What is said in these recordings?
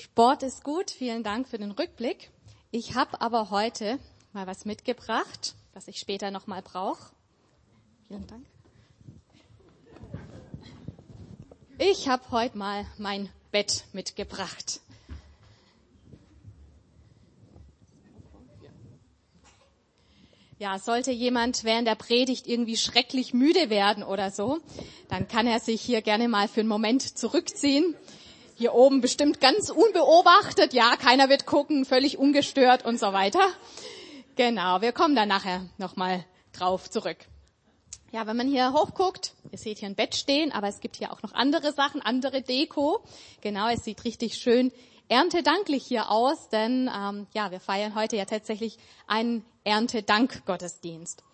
Sport ist gut. Vielen Dank für den Rückblick. Ich habe aber heute mal was mitgebracht, was ich später noch mal brauche. Vielen Dank. Ich habe heute mal mein Bett mitgebracht. Ja, sollte jemand während der Predigt irgendwie schrecklich müde werden oder so, dann kann er sich hier gerne mal für einen Moment zurückziehen. Hier oben bestimmt ganz unbeobachtet, ja, keiner wird gucken, völlig ungestört und so weiter. Genau, wir kommen dann nachher nochmal drauf zurück. Ja, wenn man hier hochguckt, ihr seht hier ein Bett stehen, aber es gibt hier auch noch andere Sachen, andere Deko. Genau, es sieht richtig schön erntedanklich hier aus, denn ähm, ja, wir feiern heute ja tatsächlich einen Erntedank-Gottesdienst.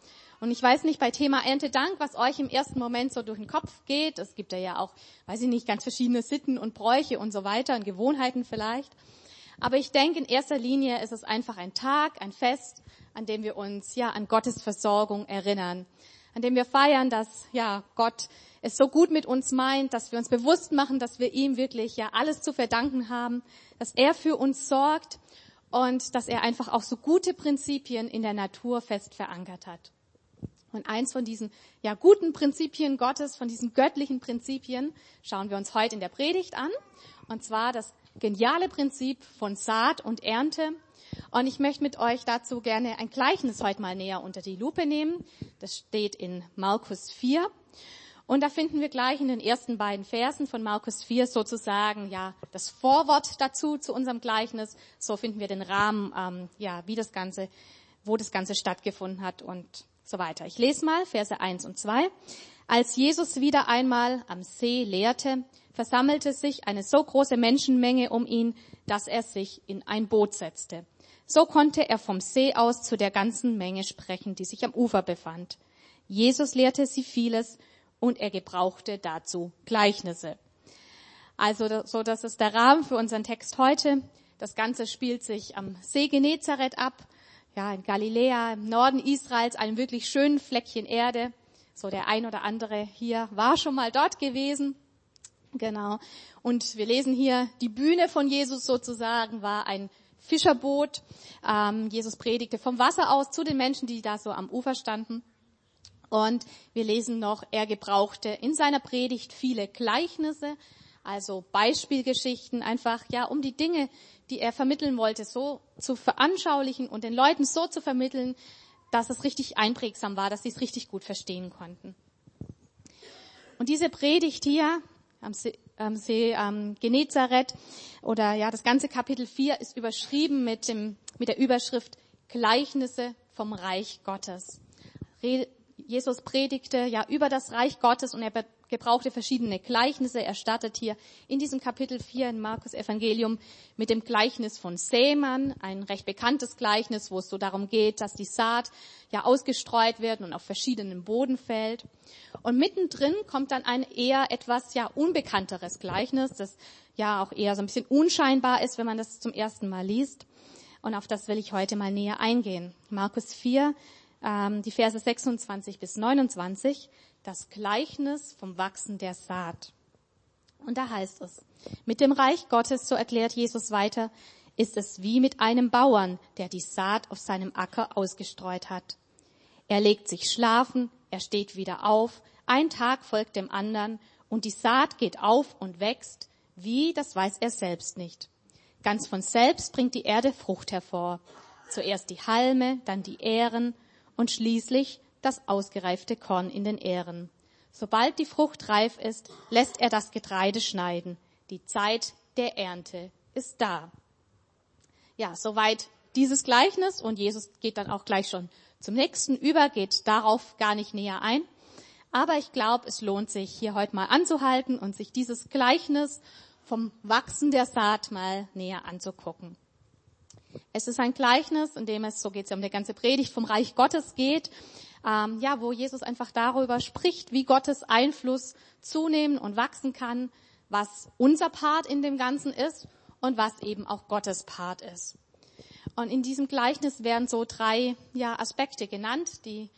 Und ich weiß nicht bei Thema Erntedank, was euch im ersten Moment so durch den Kopf geht. Es gibt ja auch, weiß ich nicht, ganz verschiedene Sitten und Bräuche und so weiter und Gewohnheiten vielleicht. Aber ich denke, in erster Linie ist es einfach ein Tag, ein Fest, an dem wir uns ja an Gottes Versorgung erinnern, an dem wir feiern, dass ja Gott es so gut mit uns meint, dass wir uns bewusst machen, dass wir ihm wirklich ja alles zu verdanken haben, dass er für uns sorgt und dass er einfach auch so gute Prinzipien in der Natur fest verankert hat. Und eins von diesen ja guten Prinzipien Gottes, von diesen göttlichen Prinzipien, schauen wir uns heute in der Predigt an. Und zwar das geniale Prinzip von Saat und Ernte. Und ich möchte mit euch dazu gerne ein Gleichnis heute mal näher unter die Lupe nehmen. Das steht in Markus 4. Und da finden wir gleich in den ersten beiden Versen von Markus 4 sozusagen ja das Vorwort dazu zu unserem Gleichnis. So finden wir den Rahmen, ähm, ja, wie das Ganze, wo das Ganze stattgefunden hat und so weiter. Ich lese mal Verse 1 und 2. Als Jesus wieder einmal am See lehrte, versammelte sich eine so große Menschenmenge um ihn, dass er sich in ein Boot setzte. So konnte er vom See aus zu der ganzen Menge sprechen, die sich am Ufer befand. Jesus lehrte sie vieles und er gebrauchte dazu Gleichnisse. Also so, das ist der Rahmen für unseren Text heute. Das Ganze spielt sich am See Genezareth ab, ja in Galiläa, im Norden Israels, einem wirklich schönen Fleckchen Erde. So der ein oder andere hier war schon mal dort gewesen. Genau. Und wir lesen hier, die Bühne von Jesus sozusagen war ein Fischerboot. Ähm, Jesus predigte vom Wasser aus zu den Menschen, die da so am Ufer standen. Und wir lesen noch, er gebrauchte in seiner Predigt viele Gleichnisse, also Beispielgeschichten, einfach ja, um die Dinge, die er vermitteln wollte, so zu veranschaulichen und den Leuten so zu vermitteln, dass es richtig einprägsam war, dass sie es richtig gut verstehen konnten. Und diese Predigt hier am See, am See ähm, Genezareth oder ja, das ganze Kapitel 4 ist überschrieben mit dem mit der Überschrift Gleichnisse vom Reich Gottes. Jesus predigte ja über das Reich Gottes und er gebrauchte verschiedene Gleichnisse. Er startet hier in diesem Kapitel 4 in Markus Evangelium mit dem Gleichnis von Sämann, ein recht bekanntes Gleichnis, wo es so darum geht, dass die Saat ja ausgestreut wird und auf verschiedenen Boden fällt. Und mittendrin kommt dann ein eher etwas ja unbekannteres Gleichnis, das ja auch eher so ein bisschen unscheinbar ist, wenn man das zum ersten Mal liest. Und auf das will ich heute mal näher eingehen. Markus 4, ähm, die Verse 26 bis 29, das Gleichnis vom Wachsen der Saat. Und da heißt es, mit dem Reich Gottes, so erklärt Jesus weiter, ist es wie mit einem Bauern, der die Saat auf seinem Acker ausgestreut hat. Er legt sich schlafen, er steht wieder auf, ein Tag folgt dem anderen und die Saat geht auf und wächst, wie, das weiß er selbst nicht. Ganz von selbst bringt die Erde Frucht hervor. Zuerst die Halme, dann die Ähren und schließlich das ausgereifte Korn in den Ähren. Sobald die Frucht reif ist, lässt er das Getreide schneiden. Die Zeit der Ernte ist da. Ja, soweit dieses Gleichnis und Jesus geht dann auch gleich schon zum nächsten über, geht darauf gar nicht näher ein. Aber ich glaube, es lohnt sich, hier heute mal anzuhalten und sich dieses Gleichnis vom Wachsen der Saat mal näher anzugucken. Es ist ein Gleichnis, in dem es, so geht es ja um die ganze Predigt, vom Reich Gottes geht, ähm, ja, wo Jesus einfach darüber spricht, wie Gottes Einfluss zunehmen und wachsen kann, was unser Part in dem Ganzen ist und was eben auch Gottes Part ist. Und in diesem Gleichnis werden so drei ja, Aspekte genannt, die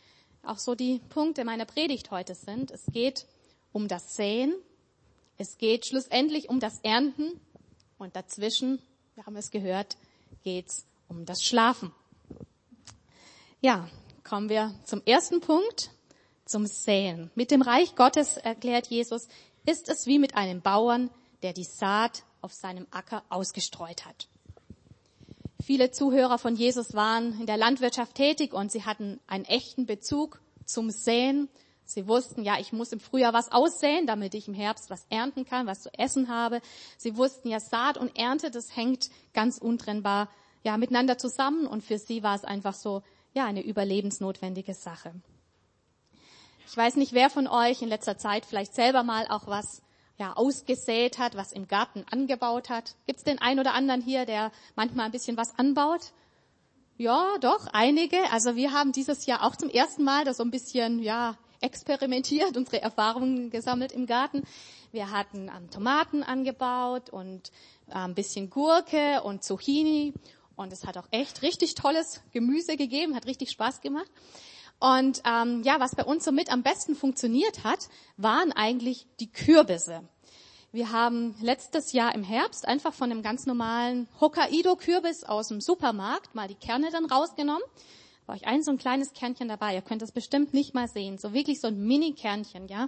auch so die Punkte meiner Predigt heute sind. Es geht um das Säen, es geht schlussendlich um das Ernten Und dazwischen, wir haben es gehört, geht's um das Schlafen. Ja, kommen wir zum ersten Punkt, zum Säen. Mit dem Reich Gottes, erklärt Jesus, ist es wie mit einem Bauern, der die Saat auf seinem Acker ausgestreut hat. Viele Zuhörer von Jesus waren in der Landwirtschaft tätig und sie hatten einen echten Bezug zum Säen. Sie wussten, ja, ich muss im Frühjahr was aussäen, damit ich im Herbst was ernten kann, was zu essen habe. Sie wussten ja, Saat und Ernte, das hängt ganz untrennbar ja, miteinander zusammen und für sie war es einfach so, ja, eine überlebensnotwendige Sache. Ich weiß nicht, wer von euch in letzter Zeit vielleicht selber mal auch was ja, ausgesät hat, was im Garten angebaut hat. Gibt es den einen oder anderen hier, der manchmal ein bisschen was anbaut? Ja, doch, einige. Also wir haben dieses Jahr auch zum ersten Mal da so ein bisschen, ja, experimentiert, unsere Erfahrungen gesammelt im Garten. Wir hatten ähm, Tomaten angebaut und äh, ein bisschen Gurke und Zucchini und es hat auch echt richtig tolles Gemüse gegeben, hat richtig Spaß gemacht. Und ähm, ja, was bei uns so mit am besten funktioniert hat, waren eigentlich die Kürbisse. Wir haben letztes Jahr im Herbst einfach von einem ganz normalen Hokkaido-Kürbis aus dem Supermarkt mal die Kerne dann rausgenommen. War euch ein so ein kleines Kernchen dabei. Ihr könnt das bestimmt nicht mal sehen. So wirklich so ein Mini-Kernchen, ja.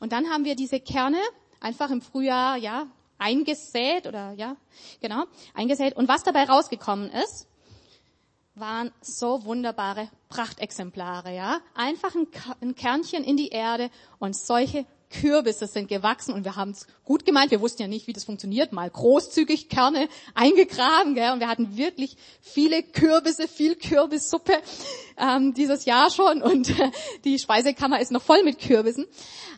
Und dann haben wir diese Kerne einfach im Frühjahr, ja, eingesät oder ja, genau, eingesät. Und was dabei rausgekommen ist, waren so wunderbare Prachtexemplare, ja. Einfach ein, Kernchen in die Erde und solche Kürbisse sind gewachsen und wir haben es gut gemeint. Wir wussten ja nicht, wie das funktioniert. Mal großzügig Kerne eingegraben, gell? und wir hatten wirklich viele Kürbisse, viel Kürbissuppe ähm, dieses Jahr schon und die Speisekammer ist noch voll mit Kürbissen.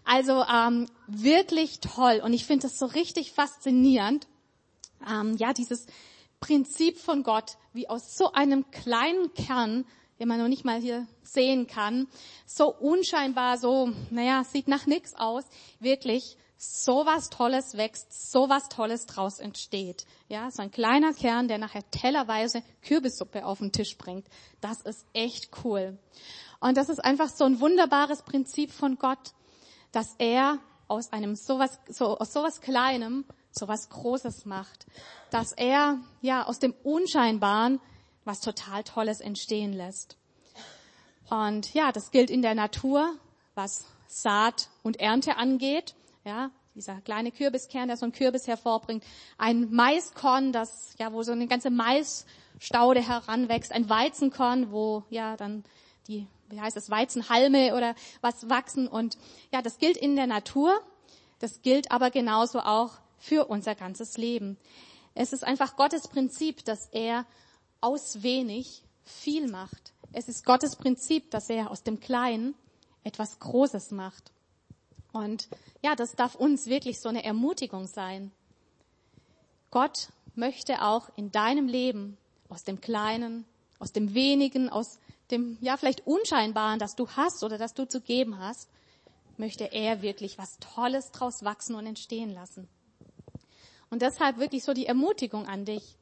Also ähm, wirklich toll und ich finde das so richtig faszinierend. Ähm, ja, dieses Prinzip von Gott, wie aus so einem kleinen Kern den man noch nicht mal hier sehen kann, so unscheinbar, so, naja, sieht nach nichts aus, wirklich so was Tolles wächst, so was Tolles draus entsteht. Ja, so ein kleiner Kern, der nachher tellerweise Kürbissuppe auf den Tisch bringt. Das ist echt cool. Und das ist einfach so ein wunderbares Prinzip von Gott, dass er aus einem sowas, so, aus sowas Kleinem sowas Großes macht. Dass er, ja, aus dem Unscheinbaren was total Tolles entstehen lässt. Und ja, das gilt in der Natur, was Saat und Ernte angeht. Ja, dieser kleine Kürbiskern, der so einen Kürbis hervorbringt. Ein Maiskorn, das, ja, wo so eine ganze Maisstaude heranwächst. Ein Weizenkorn, wo, ja, dann die, wie heißt es, Weizenhalme oder was wachsen. Und ja, das gilt in der Natur. Das gilt aber genauso auch für unser ganzes Leben. Es ist einfach Gottes Prinzip, dass er aus wenig viel macht. Es ist Gottes Prinzip, dass er aus dem Kleinen etwas Großes macht. Und ja, das darf uns wirklich so eine Ermutigung sein. Gott möchte auch in deinem Leben aus dem Kleinen, aus dem Wenigen, aus dem, ja, vielleicht Unscheinbaren, das du hast oder das du zu geben hast, möchte er wirklich was Tolles draus wachsen und entstehen lassen. Und deshalb wirklich so die Ermutigung an dich.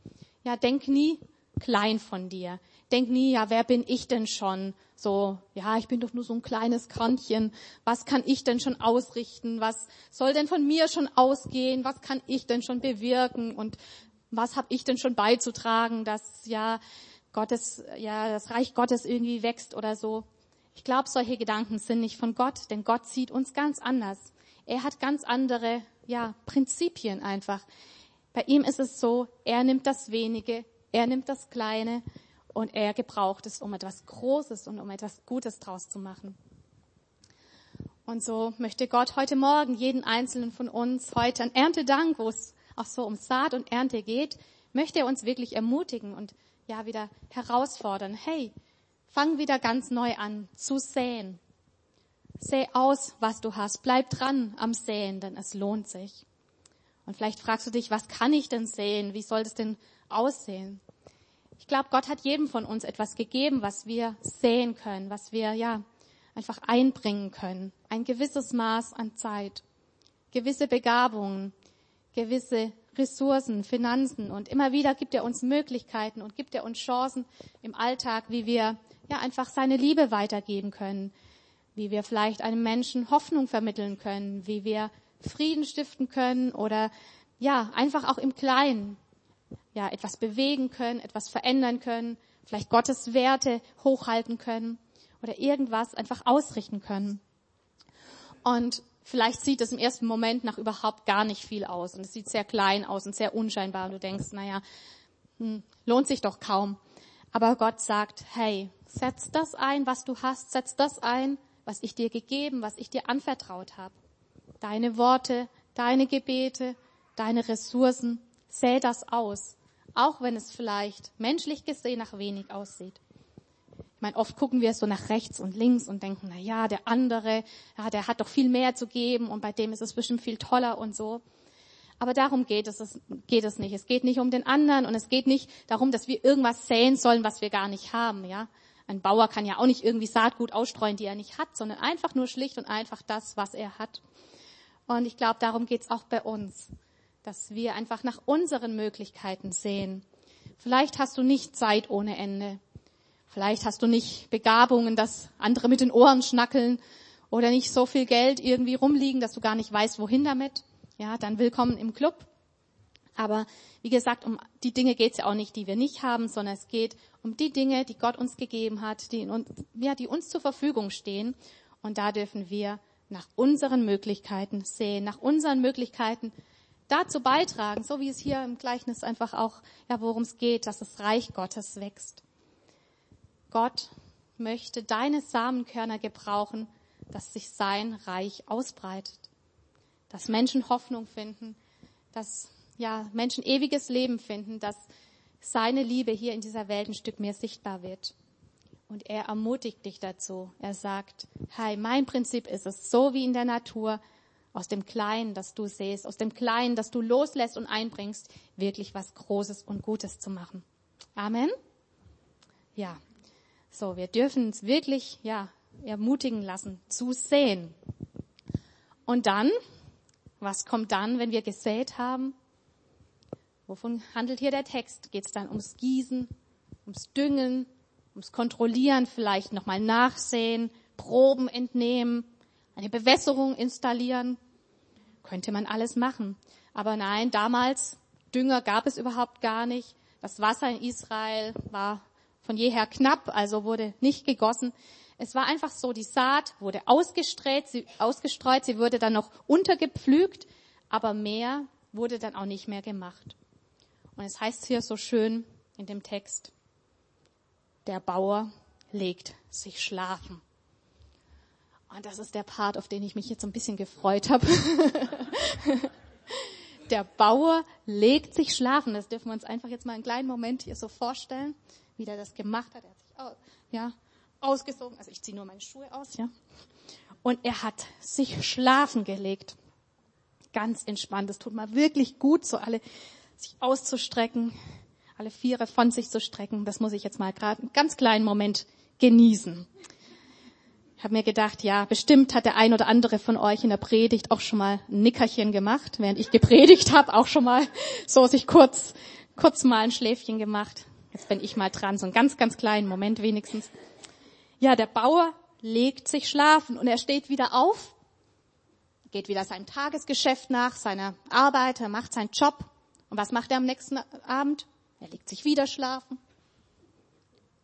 Ja, denk nie, klein von dir. Denk nie, ja, wer bin ich denn schon? So, ja, ich bin doch nur so ein kleines Krantchen. Was kann ich denn schon ausrichten? Was soll denn von mir schon ausgehen? Was kann ich denn schon bewirken? Und was habe ich denn schon beizutragen, dass ja Gottes, ja, das Reich Gottes irgendwie wächst oder so? Ich glaube, solche Gedanken sind nicht von Gott, denn Gott sieht uns ganz anders. Er hat ganz andere, ja, Prinzipien einfach. Bei ihm ist es so, er nimmt das Wenige, er nimmt das Kleine und er gebraucht es, um etwas Großes und um etwas Gutes draus zu machen. Und so möchte Gott heute Morgen jeden einzelnen von uns heute an Erntedank, wo es auch so um Saat und Ernte geht, möchte er uns wirklich ermutigen und ja wieder herausfordern. Hey, fang wieder ganz neu an zu säen. Säh aus, was du hast. Bleib dran am Säen, denn es lohnt sich. Und vielleicht fragst du dich, was kann ich denn säen? Wie soll das denn aussehen. Ich glaube, Gott hat jedem von uns etwas gegeben, was wir sehen können, was wir ja einfach einbringen können. Ein gewisses Maß an Zeit, gewisse Begabungen, gewisse Ressourcen, Finanzen und immer wieder gibt er uns Möglichkeiten und gibt er uns Chancen im Alltag, wie wir ja einfach seine Liebe weitergeben können, wie wir vielleicht einem Menschen Hoffnung vermitteln können, wie wir Frieden stiften können oder ja, einfach auch im Kleinen, ja, etwas bewegen können, etwas verändern können, vielleicht Gottes Werte hochhalten können oder irgendwas einfach ausrichten können. Und vielleicht sieht es im ersten Moment nach überhaupt gar nicht viel aus und es sieht sehr klein aus und sehr unscheinbar und du denkst, naja, hm, lohnt sich doch kaum. Aber Gott sagt, hey, setz das ein, was du hast, setz das ein, was ich dir gegeben, was ich dir anvertraut habe. Deine Worte, deine Gebete, deine Ressourcen, säh das aus, auch wenn es vielleicht menschlich gesehen nach wenig aussieht. Ich meine, oft gucken wir so nach rechts und links und denken, na ja, der andere, ja, der hat doch viel mehr zu geben und bei dem ist es bestimmt viel toller und so. Aber darum geht es, es geht es nicht. Es geht nicht um den anderen und es geht nicht darum, dass wir irgendwas säen sollen, was wir gar nicht haben, ja. Ein Bauer kann ja auch nicht irgendwie Saatgut ausstreuen, die er nicht hat, sondern einfach nur schlicht und einfach das, was er hat. Und ich glaube, darum geht es auch bei uns, dass wir einfach nach unseren Möglichkeiten sehen. Vielleicht hast du nicht Zeit ohne Ende. Vielleicht hast du nicht Begabungen, dass andere mit den Ohren schnackeln oder nicht so viel Geld irgendwie rumliegen, dass du gar nicht weißt, wohin damit. Ja, dann willkommen im Club. Aber wie gesagt, um die Dinge geht es ja auch nicht, die wir nicht haben, sondern es geht um die Dinge, die Gott uns gegeben hat, die, in, ja, die uns zur Verfügung stehen. Und da dürfen wir nach unseren Möglichkeiten sehen, nach unseren Möglichkeiten dazu beitragen, so wie es hier im Gleichnis einfach auch, ja, worum es geht, dass das Reich Gottes wächst. Gott möchte deine Samenkörner gebrauchen, dass sich sein Reich ausbreitet, dass Menschen Hoffnung finden, dass ja Menschen ewiges Leben finden, dass seine Liebe hier in dieser Welt ein Stück mehr sichtbar wird. Und er ermutigt dich dazu. Er sagt, hey, mein Prinzip ist es, so wie in der Natur, aus dem Kleinen, das du siehst, aus dem Kleinen, das du loslässt und einbringst, wirklich was Großes und Gutes zu machen. Amen. Ja. So, wir dürfen uns wirklich, ja, ermutigen lassen, zu sehen. Und dann, was kommt dann, wenn wir gesät haben? Wovon handelt hier der Text? Geht es dann ums Gießen, ums Düngen, ums Kontrollieren, vielleicht nochmal nachsehen, Proben entnehmen, eine Bewässerung installieren. Könnte man alles machen. Aber nein, damals Dünger gab es überhaupt gar nicht. Das Wasser in Israel war von jeher knapp, also wurde nicht gegossen. Es war einfach so, die Saat wurde ausgestreut, sie, ausgestreut, sie wurde dann noch untergepflügt, aber mehr wurde dann auch nicht mehr gemacht. Und es heißt hier so schön in dem Text, der Bauer legt sich schlafen. Und das ist der Part, auf den ich mich jetzt ein bisschen gefreut habe. der Bauer legt sich schlafen. Das dürfen wir uns einfach jetzt mal einen kleinen Moment hier so vorstellen, wie der das gemacht hat. Er hat sich aus, ja, ausgesogen. Also ich ziehe nur meine Schuhe aus, ja. Und er hat sich schlafen gelegt. Ganz entspannt. Das tut mal wirklich gut, so alle sich auszustrecken, alle Viere von sich zu strecken. Das muss ich jetzt mal gerade einen ganz kleinen Moment genießen. Ich habe mir gedacht, ja, bestimmt hat der ein oder andere von euch in der Predigt auch schon mal ein Nickerchen gemacht, während ich gepredigt habe, auch schon mal so sich kurz, kurz mal ein Schläfchen gemacht. Jetzt bin ich mal dran, so einen ganz, ganz kleinen Moment wenigstens. Ja, der Bauer legt sich schlafen und er steht wieder auf, geht wieder seinem Tagesgeschäft nach, seiner Arbeit, er macht seinen Job. Und was macht er am nächsten Abend? Er legt sich wieder schlafen.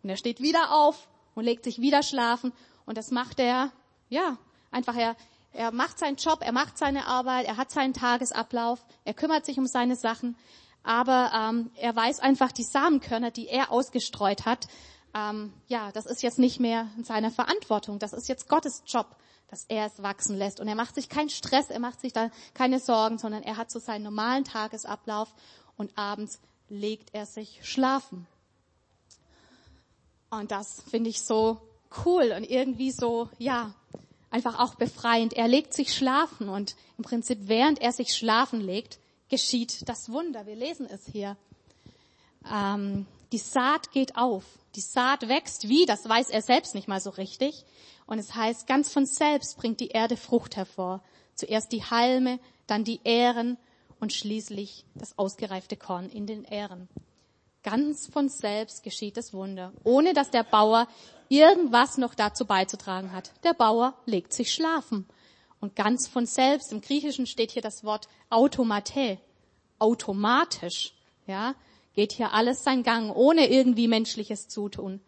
Und er steht wieder auf und legt sich wieder schlafen. Und das macht er, ja, einfach er, er macht seinen Job, er macht seine Arbeit, er hat seinen Tagesablauf, er kümmert sich um seine Sachen. Aber ähm, er weiß einfach, die Samenkörner, die er ausgestreut hat, ähm, ja, das ist jetzt nicht mehr in seiner Verantwortung. Das ist jetzt Gottes Job, dass er es wachsen lässt. Und er macht sich keinen Stress, er macht sich da keine Sorgen, sondern er hat so seinen normalen Tagesablauf und abends legt er sich schlafen. Und das finde ich so cool und irgendwie so, ja, einfach auch befreiend. Er legt sich schlafen und im Prinzip während er sich schlafen legt, geschieht das Wunder. Wir lesen es hier. Ähm, die Saat geht auf. Die Saat wächst wie, das weiß er selbst nicht mal so richtig. Und es heißt, ganz von selbst bringt die Erde Frucht hervor. Zuerst die Halme, dann die Ähren und schließlich das ausgereifte Korn in den Ähren. Ganz von selbst geschieht das Wunder, ohne dass der Bauer irgendwas noch dazu beizutragen hat. Der Bauer legt sich schlafen. Und ganz von selbst, im Griechischen steht hier das Wort automate. automatisch, ja, geht hier alles seinen Gang, ohne irgendwie menschliches Zutun.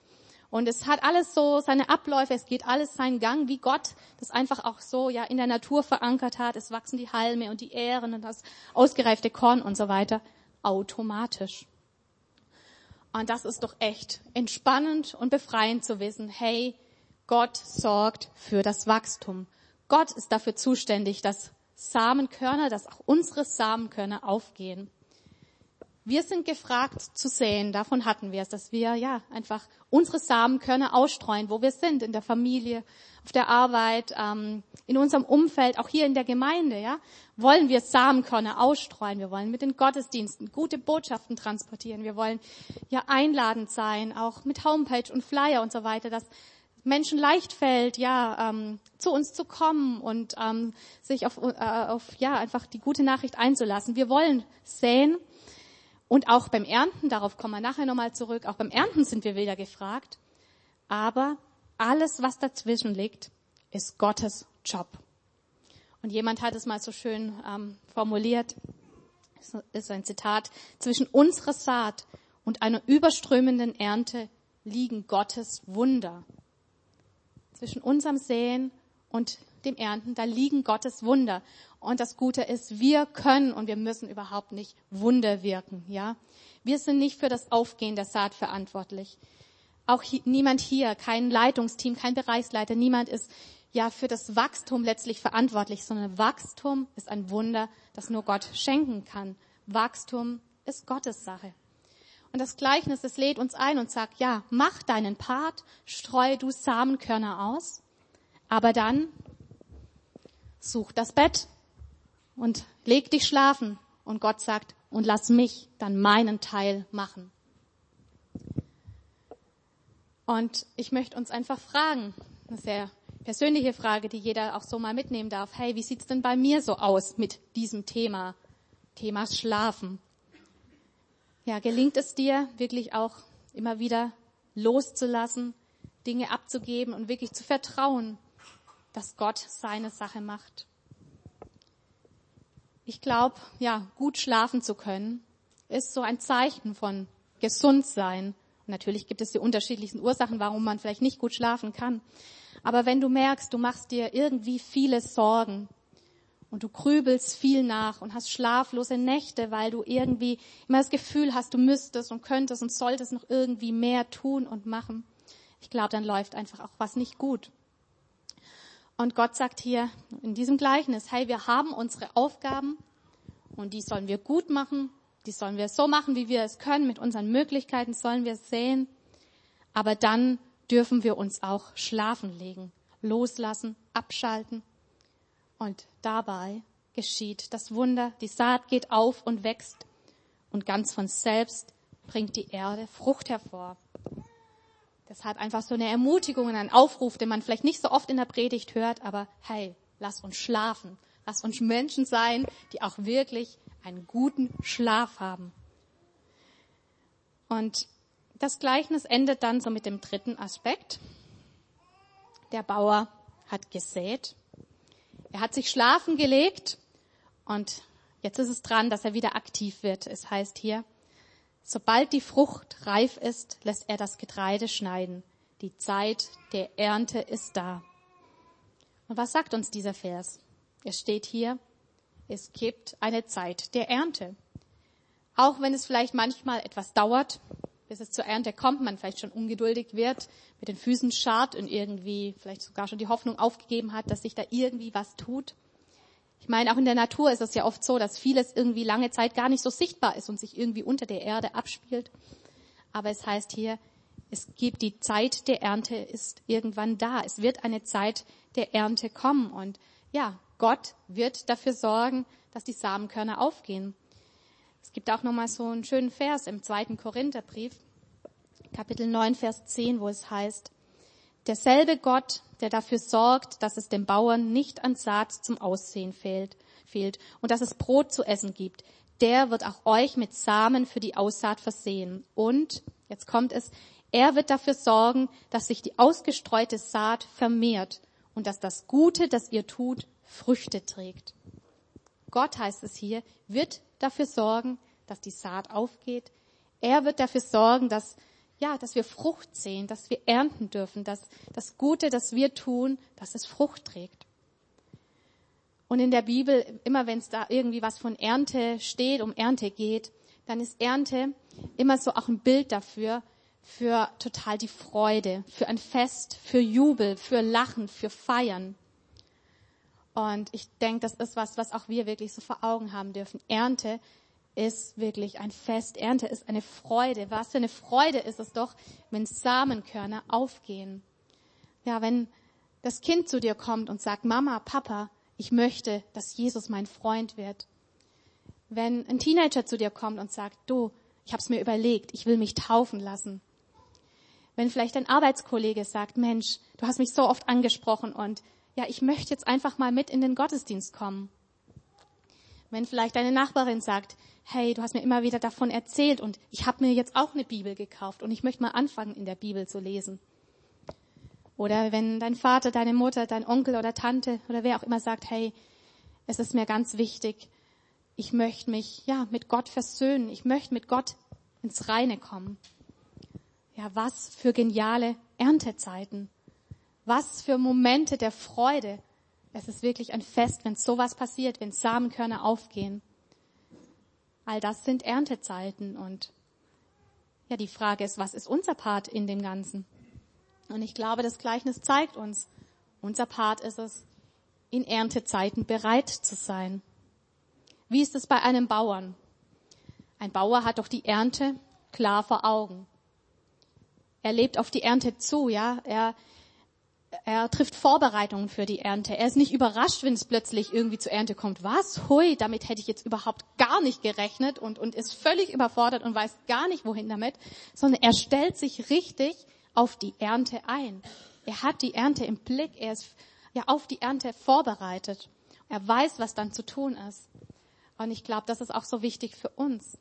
Und es hat alles so seine Abläufe, es geht alles seinen Gang, wie Gott das einfach auch so ja in der Natur verankert hat. Es wachsen die Halme und die Ähren und das ausgereifte Korn und so weiter automatisch. Und das ist doch echt entspannend und befreiend zu wissen, hey, Gott sorgt für das Wachstum. Gott ist dafür zuständig, dass Samenkörner, dass auch unsere Samenkörner aufgehen. Wir sind gefragt zu säen, davon hatten wir es, dass wir ja einfach unsere Samenkörner ausstreuen, wo wir sind, in der Familie, auf der Arbeit, ähm, in unserem Umfeld, auch hier in der Gemeinde, ja, wollen wir Samenkörner ausstreuen. Wir wollen mit den Gottesdiensten gute Botschaften transportieren. Wir wollen ja einladend sein, auch mit Homepage und Flyer und so weiter, dass Menschen leicht fällt, ja, ähm, zu uns zu kommen und ähm, sich auf, äh, auf ja einfach die gute Nachricht einzulassen. Wir wollen säen und auch beim Ernten, darauf kommen wir nachher nochmal zurück, auch beim Ernten sind wir wieder gefragt. Aber alles, was dazwischen liegt, ist Gottes Job. Und jemand hat es mal so schön ähm, formuliert, das ist ein Zitat, zwischen unserer Saat und einer überströmenden Ernte liegen Gottes Wunder. Zwischen unserem Säen und dem Ernten, da liegen Gottes Wunder. Und das Gute ist, wir können und wir müssen überhaupt nicht Wunder wirken, ja. Wir sind nicht für das Aufgehen der Saat verantwortlich. Auch hier, niemand hier, kein Leitungsteam, kein Bereichsleiter, niemand ist ja für das Wachstum letztlich verantwortlich, sondern Wachstum ist ein Wunder, das nur Gott schenken kann. Wachstum ist Gottes Sache. Und das Gleichnis, es lädt uns ein und sagt, ja, mach deinen Part, streue du Samenkörner aus, aber dann such das Bett, und leg dich schlafen. Und Gott sagt, und lass mich dann meinen Teil machen. Und ich möchte uns einfach fragen, eine sehr persönliche Frage, die jeder auch so mal mitnehmen darf. Hey, wie sieht's denn bei mir so aus mit diesem Thema? Thema Schlafen. Ja, gelingt es dir wirklich auch immer wieder loszulassen, Dinge abzugeben und wirklich zu vertrauen, dass Gott seine Sache macht? Ich glaube, ja, gut schlafen zu können, ist so ein Zeichen von gesund sein. natürlich gibt es die unterschiedlichsten Ursachen, warum man vielleicht nicht gut schlafen kann. Aber wenn du merkst, du machst dir irgendwie viele Sorgen und du grübelst viel nach und hast schlaflose Nächte, weil du irgendwie immer das Gefühl hast, du müsstest und könntest und solltest noch irgendwie mehr tun und machen. Ich glaube, dann läuft einfach auch was nicht gut. Und Gott sagt hier in diesem Gleichnis, hey, wir haben unsere Aufgaben und die sollen wir gut machen, die sollen wir so machen, wie wir es können, mit unseren Möglichkeiten sollen wir sehen. Aber dann dürfen wir uns auch schlafen legen, loslassen, abschalten. Und dabei geschieht das Wunder, die Saat geht auf und wächst und ganz von selbst bringt die Erde Frucht hervor. Deshalb einfach so eine Ermutigung und ein Aufruf, den man vielleicht nicht so oft in der Predigt hört, aber hey, lass uns schlafen. Lass uns Menschen sein, die auch wirklich einen guten Schlaf haben. Und das Gleichnis endet dann so mit dem dritten Aspekt. Der Bauer hat gesät. Er hat sich schlafen gelegt und jetzt ist es dran, dass er wieder aktiv wird. Es heißt hier, Sobald die Frucht reif ist, lässt er das Getreide schneiden. Die Zeit der Ernte ist da. Und was sagt uns dieser Vers? Es steht hier, es gibt eine Zeit der Ernte. Auch wenn es vielleicht manchmal etwas dauert, bis es zur Ernte kommt, man vielleicht schon ungeduldig wird, mit den Füßen schart und irgendwie vielleicht sogar schon die Hoffnung aufgegeben hat, dass sich da irgendwie was tut. Ich meine, auch in der Natur ist es ja oft so, dass vieles irgendwie lange Zeit gar nicht so sichtbar ist und sich irgendwie unter der Erde abspielt. Aber es heißt hier, es gibt die Zeit der Ernte ist irgendwann da. Es wird eine Zeit der Ernte kommen und ja, Gott wird dafür sorgen, dass die Samenkörner aufgehen. Es gibt auch nochmal so einen schönen Vers im zweiten Korintherbrief, Kapitel 9, Vers 10, wo es heißt, derselbe Gott, der dafür sorgt, dass es dem Bauern nicht an Saat zum Aussehen fehlt, fehlt und dass es Brot zu essen gibt. Der wird auch euch mit Samen für die Aussaat versehen. Und, jetzt kommt es, er wird dafür sorgen, dass sich die ausgestreute Saat vermehrt und dass das Gute, das ihr tut, Früchte trägt. Gott heißt es hier, wird dafür sorgen, dass die Saat aufgeht. Er wird dafür sorgen, dass, ja, dass wir Frucht sehen, dass wir ernten dürfen, dass das Gute, das wir tun, dass es Frucht trägt. Und in der Bibel, immer wenn es da irgendwie was von Ernte steht, um Ernte geht, dann ist Ernte immer so auch ein Bild dafür, für total die Freude, für ein Fest, für Jubel, für Lachen, für Feiern. Und ich denke, das ist was, was auch wir wirklich so vor Augen haben dürfen. Ernte ist wirklich ein Fest. Ernte ist eine Freude. Was für eine Freude ist es doch, wenn Samenkörner aufgehen. Ja, wenn das Kind zu dir kommt und sagt, Mama, Papa, ich möchte, dass Jesus mein Freund wird. Wenn ein Teenager zu dir kommt und sagt, du, ich habe es mir überlegt, ich will mich taufen lassen. Wenn vielleicht ein Arbeitskollege sagt, Mensch, du hast mich so oft angesprochen und ja, ich möchte jetzt einfach mal mit in den Gottesdienst kommen. Wenn vielleicht deine Nachbarin sagt, hey, du hast mir immer wieder davon erzählt und ich habe mir jetzt auch eine Bibel gekauft und ich möchte mal anfangen, in der Bibel zu lesen. Oder wenn dein Vater, deine Mutter, dein Onkel oder Tante oder wer auch immer sagt, hey, es ist mir ganz wichtig, ich möchte mich ja mit Gott versöhnen, ich möchte mit Gott ins Reine kommen. Ja, was für geniale Erntezeiten. Was für Momente der Freude. Es ist wirklich ein Fest, wenn sowas passiert, wenn Samenkörner aufgehen. All das sind Erntezeiten und ja, die Frage ist, was ist unser Part in dem Ganzen? Und ich glaube, das Gleichnis zeigt uns, unser Part ist es, in Erntezeiten bereit zu sein. Wie ist es bei einem Bauern? Ein Bauer hat doch die Ernte klar vor Augen. Er lebt auf die Ernte zu, ja. Er, er trifft Vorbereitungen für die Ernte. Er ist nicht überrascht, wenn es plötzlich irgendwie zur Ernte kommt. Was? Hui, damit hätte ich jetzt überhaupt gar nicht gerechnet und, und ist völlig überfordert und weiß gar nicht, wohin damit, sondern er stellt sich richtig auf die Ernte ein. Er hat die Ernte im Blick. Er ist ja auf die Ernte vorbereitet. Er weiß, was dann zu tun ist. Und ich glaube, das ist auch so wichtig für uns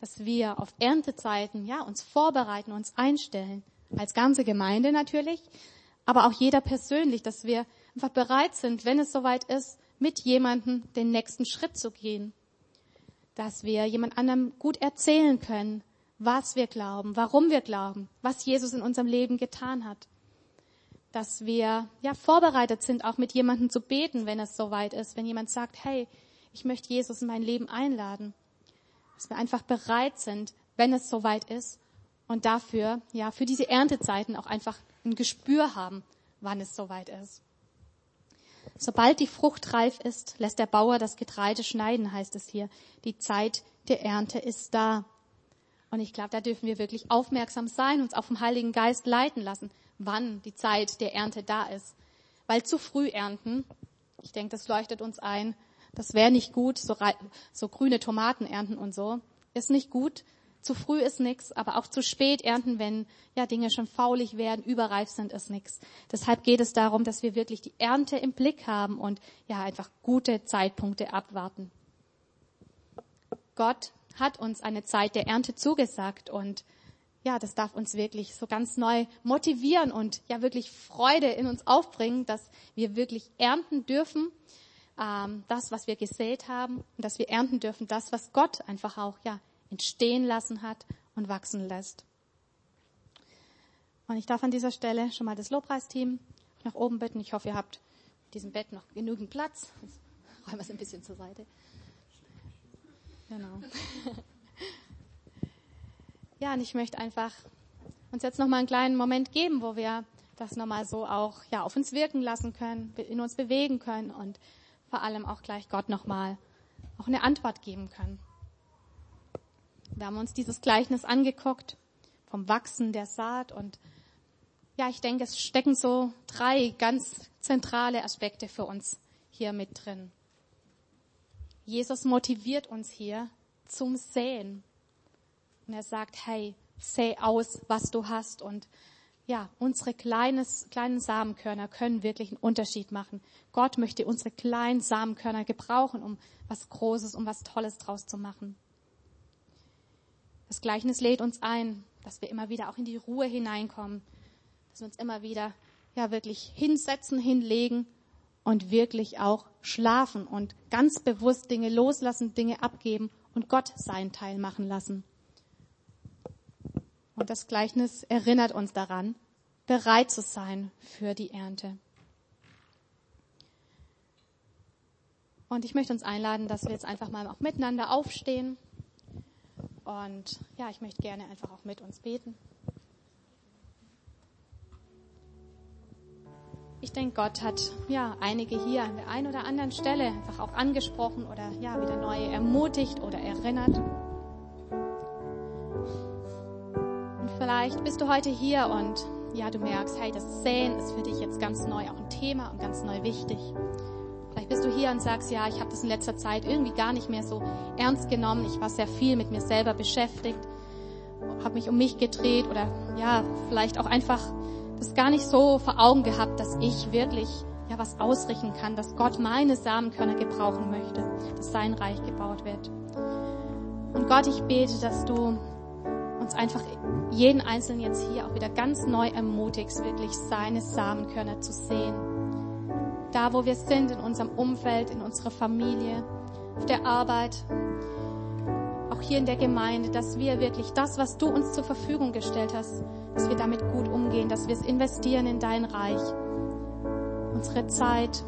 dass wir auf Erntezeiten, ja, uns vorbereiten, uns einstellen. Als ganze Gemeinde natürlich, aber auch jeder persönlich, dass wir einfach bereit sind, wenn es soweit ist, mit jemandem den nächsten Schritt zu gehen. Dass wir jemand anderem gut erzählen können, was wir glauben, warum wir glauben, was Jesus in unserem Leben getan hat. Dass wir, ja, vorbereitet sind, auch mit jemandem zu beten, wenn es soweit ist, wenn jemand sagt, hey, ich möchte Jesus in mein Leben einladen dass wir einfach bereit sind, wenn es soweit ist und dafür, ja, für diese Erntezeiten auch einfach ein Gespür haben, wann es soweit ist. Sobald die Frucht reif ist, lässt der Bauer das Getreide schneiden, heißt es hier. Die Zeit der Ernte ist da. Und ich glaube, da dürfen wir wirklich aufmerksam sein, uns auf dem Heiligen Geist leiten lassen, wann die Zeit der Ernte da ist. Weil zu früh ernten, ich denke, das leuchtet uns ein, das wäre nicht gut, so, so grüne Tomaten ernten und so. Ist nicht gut. Zu früh ist nix, aber auch zu spät ernten, wenn ja Dinge schon faulig werden, überreif sind, ist nix. Deshalb geht es darum, dass wir wirklich die Ernte im Blick haben und ja einfach gute Zeitpunkte abwarten. Gott hat uns eine Zeit der Ernte zugesagt und ja, das darf uns wirklich so ganz neu motivieren und ja wirklich Freude in uns aufbringen, dass wir wirklich ernten dürfen ähm, das, was wir gesät haben und dass wir ernten dürfen, das, was Gott einfach auch ja entstehen lassen hat und wachsen lässt. Und ich darf an dieser Stelle schon mal das Lobpreisteam nach oben bitten. Ich hoffe, ihr habt in diesem Bett noch genügend Platz. Jetzt räumen wir es ein bisschen zur Seite. Genau. Ja, und ich möchte einfach uns jetzt noch mal einen kleinen Moment geben, wo wir das nochmal so auch ja auf uns wirken lassen können, in uns bewegen können und vor allem auch gleich Gott nochmal auch eine Antwort geben können. Wir haben uns dieses Gleichnis angeguckt vom Wachsen der Saat und ja, ich denke, es stecken so drei ganz zentrale Aspekte für uns hier mit drin. Jesus motiviert uns hier zum Säen. Und er sagt, hey, säh aus, was du hast und ja, unsere kleines, kleinen Samenkörner können wirklich einen Unterschied machen. Gott möchte unsere kleinen Samenkörner gebrauchen, um was Großes, um was Tolles draus zu machen. Das Gleichnis lädt uns ein, dass wir immer wieder auch in die Ruhe hineinkommen, dass wir uns immer wieder ja wirklich hinsetzen, hinlegen und wirklich auch schlafen und ganz bewusst Dinge loslassen, Dinge abgeben und Gott seinen Teil machen lassen. Und das Gleichnis erinnert uns daran, bereit zu sein für die Ernte. Und ich möchte uns einladen, dass wir jetzt einfach mal auch miteinander aufstehen. Und ja, ich möchte gerne einfach auch mit uns beten. Ich denke, Gott hat ja einige hier an der einen oder anderen Stelle einfach auch angesprochen oder ja wieder neu ermutigt oder erinnert. Und vielleicht bist du heute hier und ja, du merkst, hey, das Säen ist für dich jetzt ganz neu auch ein Thema und ganz neu wichtig. Vielleicht bist du hier und sagst, ja, ich habe das in letzter Zeit irgendwie gar nicht mehr so ernst genommen. Ich war sehr viel mit mir selber beschäftigt, habe mich um mich gedreht oder ja, vielleicht auch einfach das gar nicht so vor Augen gehabt, dass ich wirklich ja was ausrichten kann, dass Gott meine Samenkörner gebrauchen möchte, dass sein Reich gebaut wird. Und Gott, ich bete, dass du uns einfach jeden Einzelnen jetzt hier auch wieder ganz neu ermutigst, wirklich seine Samenkörner zu sehen. Da, wo wir sind, in unserem Umfeld, in unserer Familie, auf der Arbeit, auch hier in der Gemeinde, dass wir wirklich das, was du uns zur Verfügung gestellt hast, dass wir damit gut umgehen, dass wir es investieren in dein Reich. Unsere Zeit,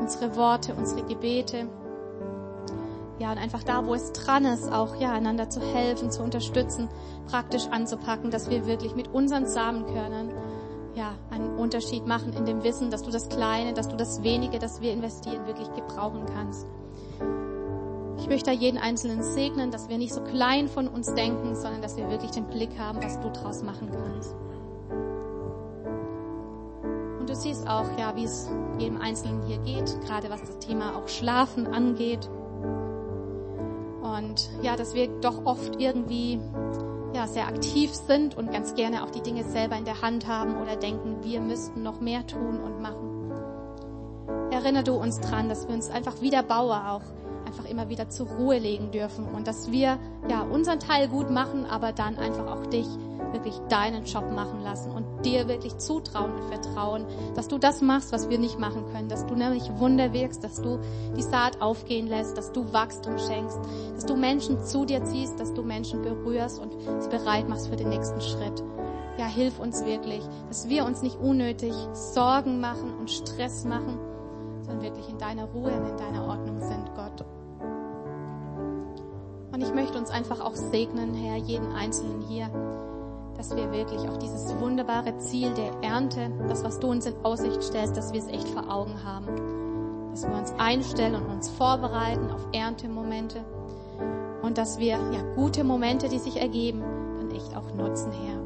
unsere Worte, unsere Gebete. Ja, und einfach da, wo es dran ist, auch ja, einander zu helfen, zu unterstützen, praktisch anzupacken, dass wir wirklich mit unseren Samenkörnern ja, einen Unterschied machen in dem Wissen, dass du das Kleine, dass du das Wenige, das wir investieren, wirklich gebrauchen kannst. Ich möchte jeden Einzelnen segnen, dass wir nicht so klein von uns denken, sondern dass wir wirklich den Blick haben, was du draus machen kannst. Und du siehst auch, ja, wie es jedem Einzelnen hier geht, gerade was das Thema auch Schlafen angeht. Und ja, dass wir doch oft irgendwie ja, sehr aktiv sind und ganz gerne auch die Dinge selber in der Hand haben oder denken, wir müssten noch mehr tun und machen. Erinnere du uns dran, dass wir uns einfach wie der Bauer auch einfach immer wieder zur Ruhe legen dürfen und dass wir ja unseren Teil gut machen, aber dann einfach auch dich wirklich deinen Job machen lassen und dir wirklich zutrauen und vertrauen, dass du das machst, was wir nicht machen können, dass du nämlich Wunder wirkst, dass du die Saat aufgehen lässt, dass du Wachstum schenkst, dass du Menschen zu dir ziehst, dass du Menschen berührst und sie bereit machst für den nächsten Schritt. Ja, hilf uns wirklich, dass wir uns nicht unnötig Sorgen machen und Stress machen, sondern wirklich in deiner Ruhe und in deiner Ordnung sind, Gott. Und ich möchte uns einfach auch segnen, Herr, jeden Einzelnen hier, dass wir wirklich auch dieses wunderbare Ziel der Ernte, das, was du uns in Aussicht stellst, dass wir es echt vor Augen haben. Dass wir uns einstellen und uns vorbereiten auf Erntemomente. Und dass wir ja gute Momente, die sich ergeben, dann echt auch nutzen, Herr.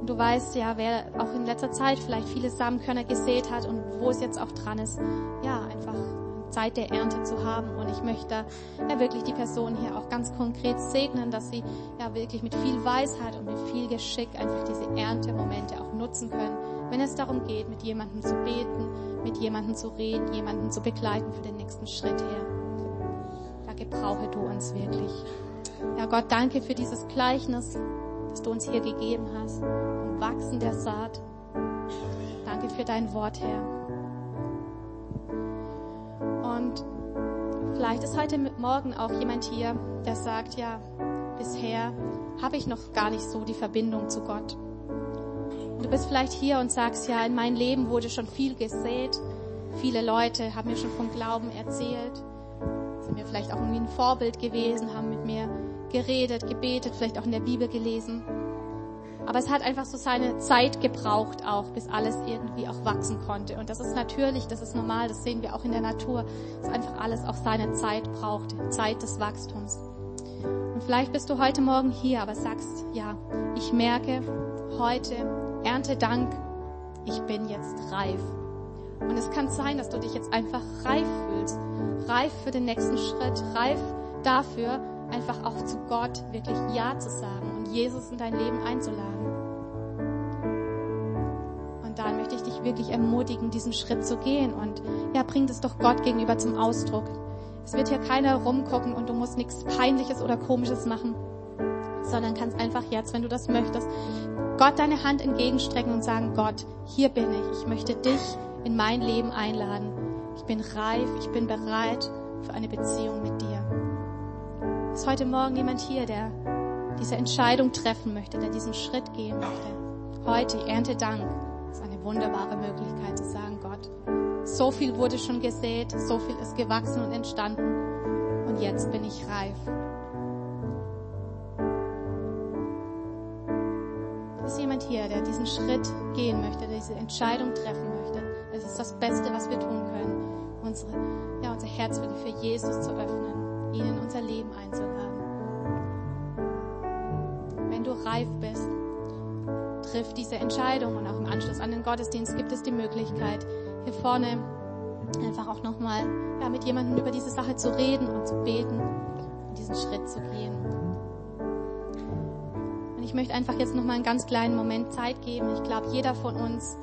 Und du weißt ja, wer auch in letzter Zeit vielleicht viele Samenkörner gesät hat und wo es jetzt auch dran ist, ja, einfach Zeit der Ernte zu haben. Und ich möchte ja wirklich die Person hier auch ganz konkret segnen, dass sie ja wirklich mit viel Weisheit und mit viel Geschick einfach diese Erntemomente auch nutzen können, wenn es darum geht, mit jemandem zu beten, mit jemandem zu reden, jemanden zu begleiten für den nächsten Schritt her. Da gebrauche du uns wirklich. Ja, Gott, danke für dieses Gleichnis, das du uns hier gegeben hast, vom Wachsen der Saat. Danke für dein Wort, Herr. Und vielleicht ist heute Morgen auch jemand hier, der sagt, ja, bisher habe ich noch gar nicht so die Verbindung zu Gott. Und du bist vielleicht hier und sagst, ja, in meinem Leben wurde schon viel gesät. Viele Leute haben mir schon vom Glauben erzählt, sind mir vielleicht auch irgendwie ein Vorbild gewesen, haben mit mir geredet, gebetet, vielleicht auch in der Bibel gelesen. Aber es hat einfach so seine Zeit gebraucht auch, bis alles irgendwie auch wachsen konnte. Und das ist natürlich, das ist normal, das sehen wir auch in der Natur, dass einfach alles auch seine Zeit braucht, Zeit des Wachstums. Und vielleicht bist du heute Morgen hier, aber sagst, ja, ich merke heute, ernte Dank, ich bin jetzt reif. Und es kann sein, dass du dich jetzt einfach reif fühlst. Reif für den nächsten Schritt, reif dafür, einfach auch zu Gott wirklich Ja zu sagen und Jesus in dein Leben einzuladen. Dann möchte ich dich wirklich ermutigen, diesen Schritt zu gehen und ja, bring das doch Gott gegenüber zum Ausdruck. Es wird hier keiner rumgucken und du musst nichts Peinliches oder Komisches machen, sondern kannst einfach jetzt, wenn du das möchtest, Gott deine Hand entgegenstrecken und sagen, Gott, hier bin ich. Ich möchte dich in mein Leben einladen. Ich bin reif, ich bin bereit für eine Beziehung mit dir. Ist heute Morgen jemand hier, der diese Entscheidung treffen möchte, der diesen Schritt gehen möchte? Heute, Erntedank, ist wunderbare Möglichkeit zu sagen, Gott, so viel wurde schon gesät, so viel ist gewachsen und entstanden und jetzt bin ich reif. Ist jemand hier, der diesen Schritt gehen möchte, der diese Entscheidung treffen möchte? Es ist das Beste, was wir tun können, unsere, ja, unser Herz wirklich für Jesus zu öffnen, ihn in unser Leben einzuladen. Wenn du reif bist, triff diese Entscheidung und auch im Anschluss an den Gottesdienst gibt es die Möglichkeit, hier vorne einfach auch nochmal ja, mit jemandem über diese Sache zu reden und zu beten und diesen Schritt zu gehen. Und ich möchte einfach jetzt nochmal einen ganz kleinen Moment Zeit geben. Ich glaube, jeder von uns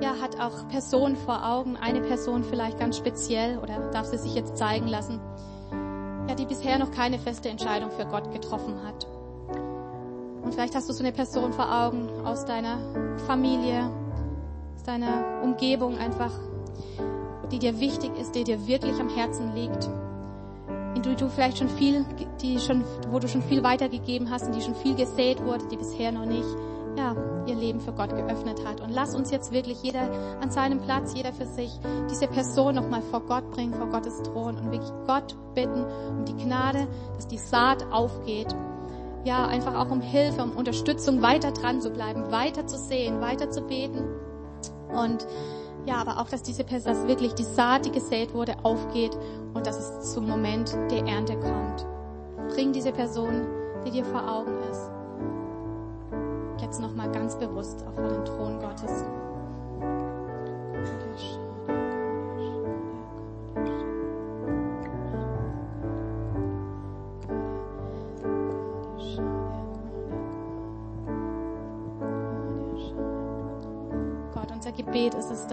ja, hat auch Personen vor Augen, eine Person vielleicht ganz speziell oder darf sie sich jetzt zeigen lassen, ja, die bisher noch keine feste Entscheidung für Gott getroffen hat. Und vielleicht hast du so eine Person vor Augen aus deiner Familie, aus deiner Umgebung einfach, die dir wichtig ist, die dir wirklich am Herzen liegt, in die du vielleicht schon viel, die schon, wo du schon viel weitergegeben hast und die schon viel gesät wurde, die bisher noch nicht, ja, ihr Leben für Gott geöffnet hat. Und lass uns jetzt wirklich jeder an seinem Platz, jeder für sich, diese Person nochmal vor Gott bringen, vor Gottes Thron und wirklich Gott bitten um die Gnade, dass die Saat aufgeht. Ja, einfach auch um Hilfe, um Unterstützung, weiter dran zu bleiben, weiter zu sehen, weiter zu beten. Und ja, aber auch, dass diese Person, dass wirklich die Saat, die gesät wurde, aufgeht und dass es zum Moment der Ernte kommt. Bring diese Person, die dir vor Augen ist, jetzt nochmal ganz bewusst auf den Thron Gottes.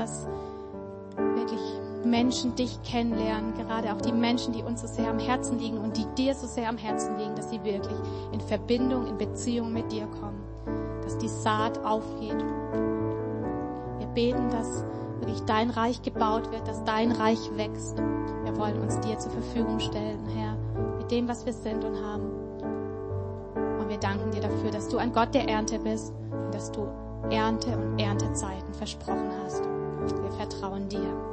Dass wirklich Menschen dich kennenlernen, gerade auch die Menschen, die uns so sehr am Herzen liegen und die dir so sehr am Herzen liegen, dass sie wirklich in Verbindung, in Beziehung mit dir kommen, dass die Saat aufgeht. Wir beten, dass wirklich dein Reich gebaut wird, dass dein Reich wächst. Wir wollen uns dir zur Verfügung stellen, Herr, mit dem, was wir sind und haben. Und wir danken dir dafür, dass du ein Gott der Ernte bist und dass du Ernte und Erntezeiten versprochen hast. Wir vertrauen dir.